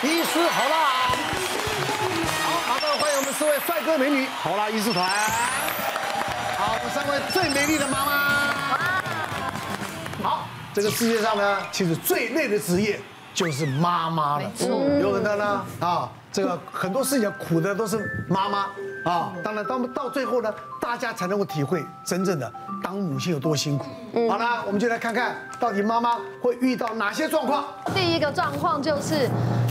医师好啦，好，马上欢迎我们四位帅哥美女好啦医师团。好，我们三位最美丽的妈妈。好，这个世界上呢，其实最累的职业就是妈妈了。嗯，有很多呢啊，这个很多事情苦的都是妈妈啊。当然，到到最后呢，大家才能够体会真正的当母亲有多辛苦。好了，我们就来看看到底妈妈会遇到哪些状况。第一个状况就是。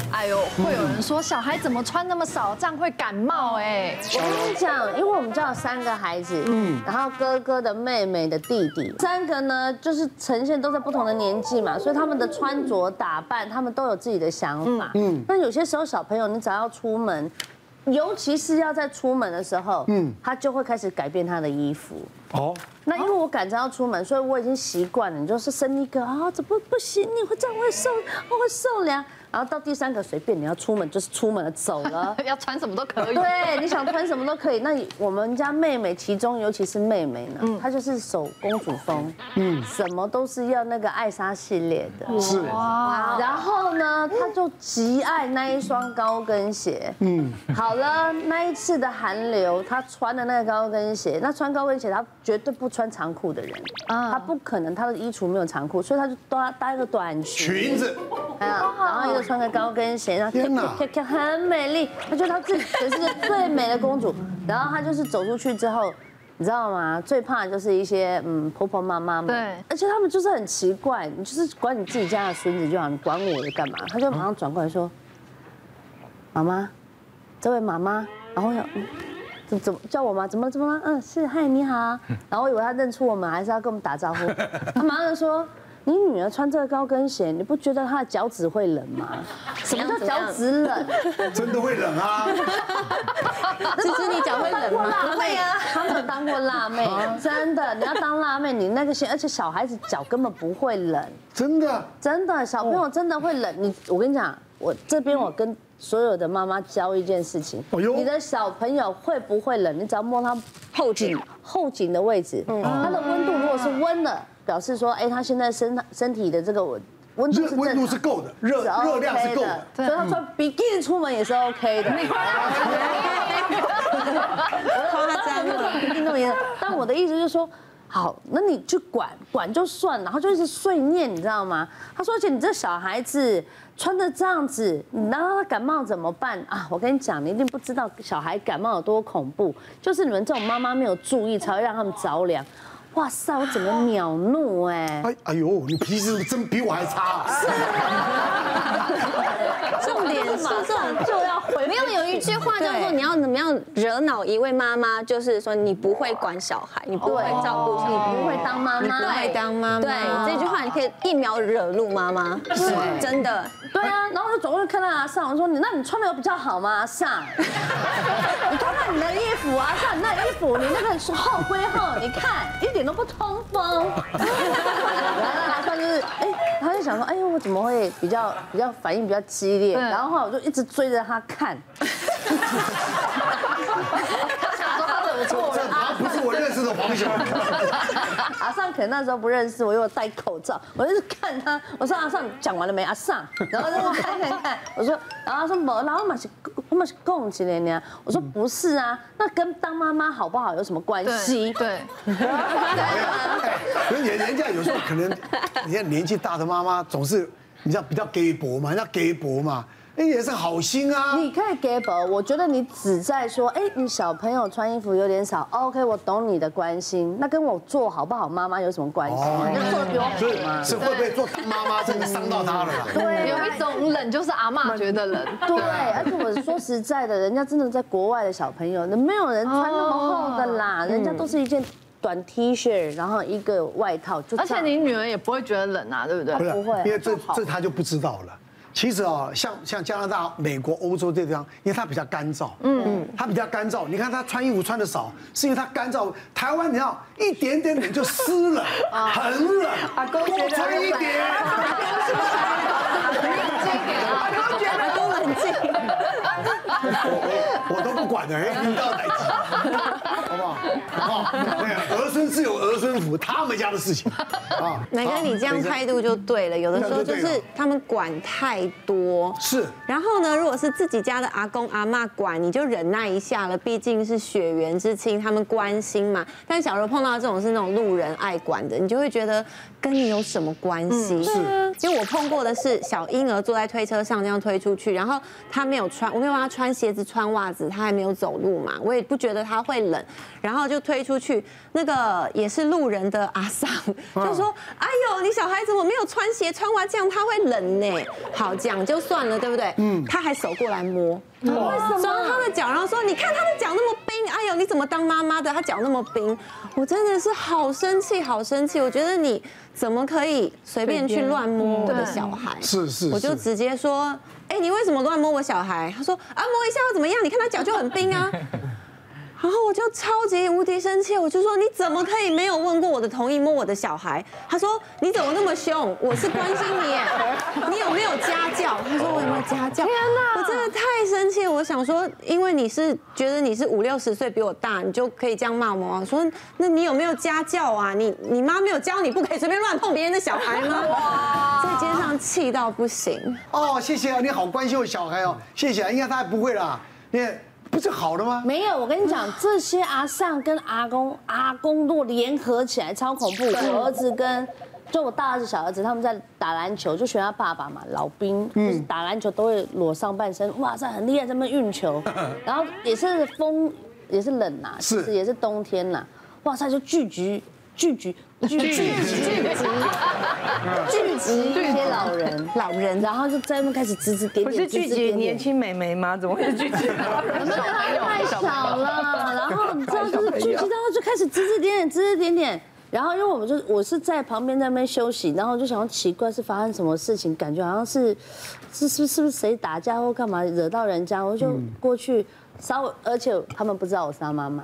哎呦，会有人说小孩怎么穿那么少，这样会感冒哎。我跟你讲，因为我们家有三个孩子，嗯，然后哥哥的妹妹的弟弟，三个呢就是呈现都在不同的年纪嘛，所以他们的穿着打扮，他们都有自己的想法，嗯。那有些时候小朋友，你只要出门，尤其是要在出门的时候，嗯，他就会开始改变他的衣服。哦。那因为我赶着要出门，所以我已经习惯了。你就是生一个啊，怎么不行？你会这样会受，我会受凉。然后到第三个随便你要出门就是出门了，走了，要穿什么都可以。对，你想穿什么都可以。那我们家妹妹，其中尤其是妹妹呢，她就是守公主风，嗯，什么都是要那个艾莎系列的，是。哇。然后呢，她就极爱那一双高跟鞋，嗯。好了，那一次的寒流，她穿的那个高跟鞋，那穿高跟鞋她绝对不穿长裤的人，啊，她不可能，她的衣橱没有长裤，所以她就搭搭一个短裙。裙子。然后又。穿个高跟鞋，然后很美丽，她觉得她自己全世界最美的公主。然后她就是走出去之后，你知道吗？最怕的就是一些嗯婆婆妈妈们，对，而且他们就是很奇怪，你就是管你自己家的孙子就好，你管我的干嘛？她就马上转过来说：“妈妈，这位妈妈。”然后我想，怎怎么叫我吗？怎么怎么了？嗯，是，嗨，你好。然后我以为他认出我们，还是要跟我们打招呼。他马上就说。你女儿穿这个高跟鞋，你不觉得她的脚趾会冷吗？什么叫脚趾冷？真的会冷啊！其实你脚会冷吗？会啊！他们当过辣妹，真的。你要当辣妹，你那个鞋，而且小孩子脚根本不会冷。真的？真的，小朋友真的会冷。你，我跟你讲，我这边我跟所有的妈妈教一件事情：你的小朋友会不会冷？你只要摸他后颈后颈的位置，他的温度如果是温的。表示说，哎，他现在身身体的这个温温度是温度是够的，热热量是够的，所以他穿比基尼出门也是 OK 的。夸张了，那么严。但我的意思就是说，好，那你去管管就算，然后就一直碎念，你知道吗？他说，而且你这小孩子穿的这样子，你让他感冒怎么办啊？我跟你讲，你一定不知道小孩感冒有多恐怖，就是你们这种妈妈没有注意，才会让他们着凉。哇塞！我整个秒怒哎！哎哎呦，你脾气真比我还差啊。重点是这种有有一句话叫做你要怎么样惹恼一位妈妈，就是说你不会管小孩，你不会照顾小孩，你不会当妈妈，你不会当妈妈。对，这句话你可以一秒惹怒妈妈，是真的。对啊，然后我就走过去看到阿尚，我说你那你穿的有比较好吗？阿尚，你看看你的衣服啊，像你那衣服，你那个是厚归厚，你看一点。都不通风，然后他就是，哎，他就想说，哎呦，我怎么会比较比较反应比较激烈？然后后来我就一直追着他看。错了，他不是我认识的黄小阿尚可能那时候不认识我，因为我戴口罩，我就是看他。我说阿尚讲完了没？阿尚，然后就看看看。我说，然后他说没，然后我们是我们是共情的呢。我说不是啊，那跟当妈妈好不好有什么关系？对。人人人家有时候可能，你看年纪大的妈妈总是你知道比较给薄嘛，人家给薄嘛。哎，也是好心啊！你可以给宝，我觉得你只在说，哎，你小朋友穿衣服有点少，OK，我懂你的关心，那跟我做好不好妈妈有什么关系？你做的比我好吗？是会不会做妈妈真的伤到他了？对，有一种冷就是阿妈觉得冷。对，而且我说实在的，人家真的在国外的小朋友，那没有人穿那么厚的啦，人家都是一件短 T 恤，然后一个外套就。而且你女儿也不会觉得冷啊，对不对？不会，因为这这他就不知道了。其实啊，像像加拿大、美国、欧洲这地方，因为它比较干燥，嗯，它比较干燥。你看它穿衣服穿的少，是因为它干燥。台湾你要，一点点点就湿了，很冷，多穿一点。我我都不管的，哎，你到哪？好不好？好，儿孙自有儿孙福，他们家的事情啊。乃哥，你这样态度就对了。有的时候就是他们管太多，是。然后呢，如果是自己家的阿公阿妈管，你就忍耐一下了，毕竟是血缘之亲，他们关心嘛。但小时候碰到这种是那种路人爱管的，你就会觉得跟你有什么关系？是。因为我碰过的是小婴儿坐在推车上这样推出去，然后他没有穿，我没有让他穿鞋子穿袜子，他还没有走路嘛，我也不觉得他会冷，然后就推出去，那个也是路人的阿桑就说：“哎呦，你小孩子我没有穿鞋穿袜，这样他会冷呢。”好，讲就算了，对不对？嗯，他还手过来摸，为什么？抓他的脚，然后说：“你看他的脚那么呦，你怎么当妈妈的？他脚那么冰，我真的是好生气，好生气。我觉得你怎么可以随便去乱摸我的小孩？是是，我就直接说。”哎，你为什么乱摸我小孩？他说啊，摸一下又怎么样？你看他脚就很冰啊。然后我就超级无敌生气，我就说你怎么可以没有问过我的同意摸我的小孩？他说你怎么那么凶？我是关心你，你有没有家教？他说我有没有家教？天哪，我真的太生气了。我想说，因为你是觉得你是五六十岁比我大，你就可以这样骂我？我说那你有没有家教啊？你你妈没有教你不可以随便乱碰别人的小孩吗？哇，在街上气到不行。哦，谢谢啊，你好关心我小孩哦，谢谢啊，应该他还不会啦，你。不是好的吗？没有，我跟你讲，这些阿上跟阿公、阿公都联合起来超恐怖。我儿子跟就我大儿子、小儿子他们在打篮球，就学他爸爸嘛，老兵，就是打篮球都会裸上半身，哇塞，很厉害，他们运球。然后也是风，也是冷呐，是也是冬天呐，哇塞，就聚集聚集 聚集聚集。聚集一些老人老人，然后就在那边开始指指点点，不是聚集年轻美眉吗？怎么会是聚集？老人太少了，然后你知道就是聚集，然后就开始指指点点指指点点，然后因为我们就我是在旁边在那边休息，然后就想奇怪是发生什么事情，感觉好像是是是是不是谁打架或干嘛惹到人家，我就过去。稍微，而且他们不知道我是他妈妈，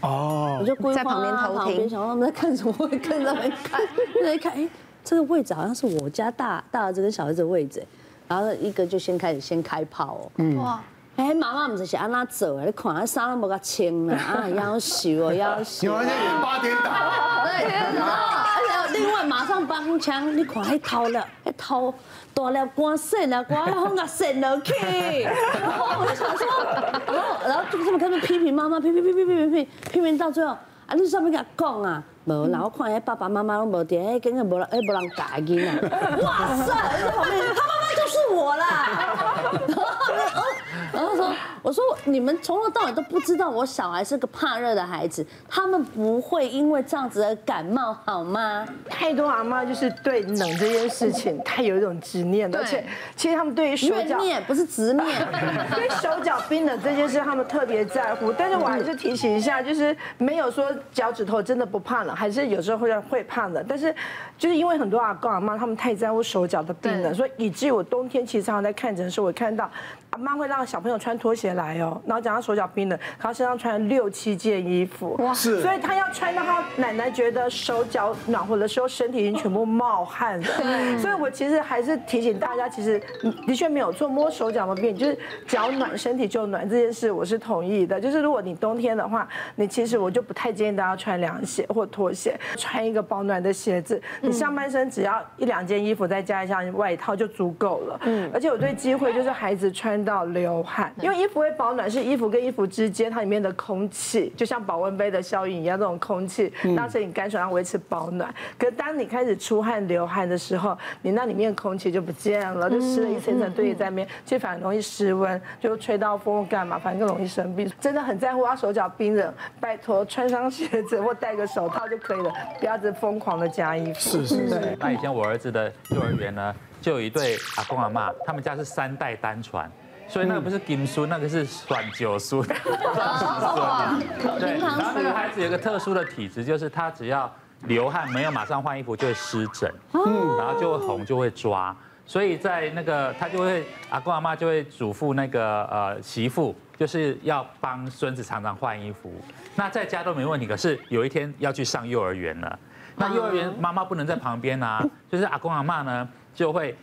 哦，我就故意在旁边偷听，想说他们在看什么，会跟他们看，在看，哎，这个位置好像是我家大大儿子跟小儿子的位置，然后一个就先开始先开炮哦，哇，哎，妈妈不是想让他走，你看他衫都没个穿啊，啊，要死哦，要死，有人演八点档，对，然后另外马上帮腔，你看还掏了，还掏。大了光线了，光风啊闪了去，然后我就想说，然后然后就这么开始批评妈妈，批评批评批评批评批评到最后，啊你上面给他讲啊，无，然后看下爸爸妈妈拢无点，哎，根本无人哎无人教囡啊，哇塞，在旁边，他妈妈就是我啦。然后说：“我说你们从头到尾都不知道我小孩是个怕热的孩子，他们不会因为这样子而感冒好吗？太多阿妈就是对冷这件事情，太有一种执念了，而且其实他们对于手脚念不是执念，对手脚冰冷这件事他们特别在乎。但是我还是提醒一下，就是没有说脚趾头真的不怕冷，还是有时候会会怕冷。但是就是因为很多阿公阿妈他们太在乎手脚的冰冷，所以以至于我冬天其实常常在看诊的时候，我看到阿妈会让小朋友穿拖鞋来哦，然后讲他手脚冰冷，他身上穿六七件衣服，哇，是，所以他要穿到他奶奶觉得手脚暖和的时候，身体已经全部冒汗了。所以我其实还是提醒大家，其实的确没有错，摸手脚的病，就是脚暖身体就暖这件事，我是同意的。就是如果你冬天的话，你其实我就不太建议大家穿凉鞋或拖鞋，穿一个保暖的鞋子，你上半身只要一两件衣服，再加一下外套就足够了。嗯，而且我对机会就是孩子穿到流汗，因为衣服会保暖，是衣服跟衣服之间它里面的空气，就像保温杯的效应一样，这种空气让身体干爽，让维持保暖。可是当你开始出汗流汗的时候，你那里面空气就不见了，就湿了一层层堆在那边，其实反而容易失温，就吹到风干嘛，反正更容易生病。真的很在乎他手脚冰冷，拜托穿上鞋子或戴个手套就可以了，不要只疯狂的加衣服。是是是。那以前我儿子的幼儿园呢，就有一对阿公阿妈，他们家是三代单传。所以那个不是金孙，那个是选九孙，对，然后那个孩子有个特殊的体质，就是他只要流汗没有马上换衣服就会湿疹，嗯，然后就会红就会抓，所以在那个他就会阿公阿妈就会嘱咐那个呃媳妇，就是要帮孙子常常换衣服。那在家都没问题，可是有一天要去上幼儿园了，那幼儿园妈妈不能在旁边啊，就是阿公阿妈呢就会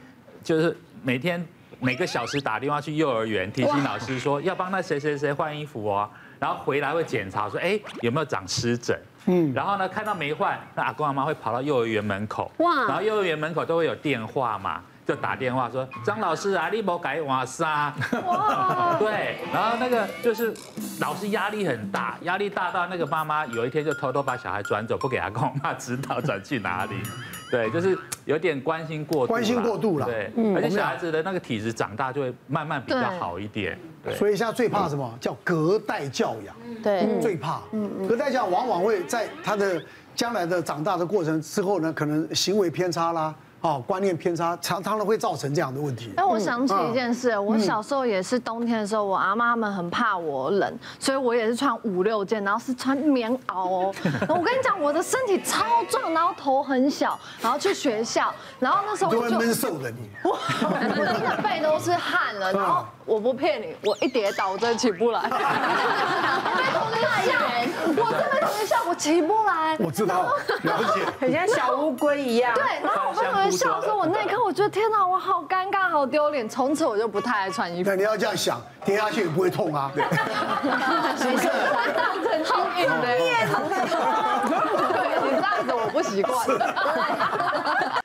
就是每天。每个小时打电话去幼儿园提醒老师说要帮那谁谁谁换衣服哦，然后回来会检查说哎有没有长湿疹，嗯，然后呢看到没换，那阿公阿妈会跑到幼儿园门口，哇，然后幼儿园门口都会有电话嘛。就打电话说张老师啊，你没改瓦沙，哇，对，然后那个就是老师压力很大，压力大到那个妈妈有一天就偷偷把小孩转走，不给阿公妈知道转去哪里，对，就是有点关心过度，关心过度了，对，而且小孩子的那个体质长大就会慢慢比较好一点，对，所以现在最怕什么？叫隔代教养，对，最怕，隔代教养往往会在他的将来的长大的过程之后呢，可能行为偏差啦。哦，观念偏差常常的会造成这样的问题。哎，我想起一件事，我小时候也是冬天的时候，我阿妈他们很怕我冷，所以我也是穿五六件，然后是穿棉袄哦。我跟你讲，我的身体超壮，然后头很小，然后去学校，然后那时候我就闷瘦的你，我 我真的背都是汗了，然后我不骗你，我一跌倒我真的起不来。我被同学笑，我真的同学笑，我起不来。我知道，了解，很像小乌龟一样。对，然后我被同学。笑说，我那一刻我觉得天哪，我好尴尬，好丢脸。从此我就不太爱穿衣服。那你要这样想，跌下去也不会痛啊。是不是？当成好运的，你这样子我不习惯。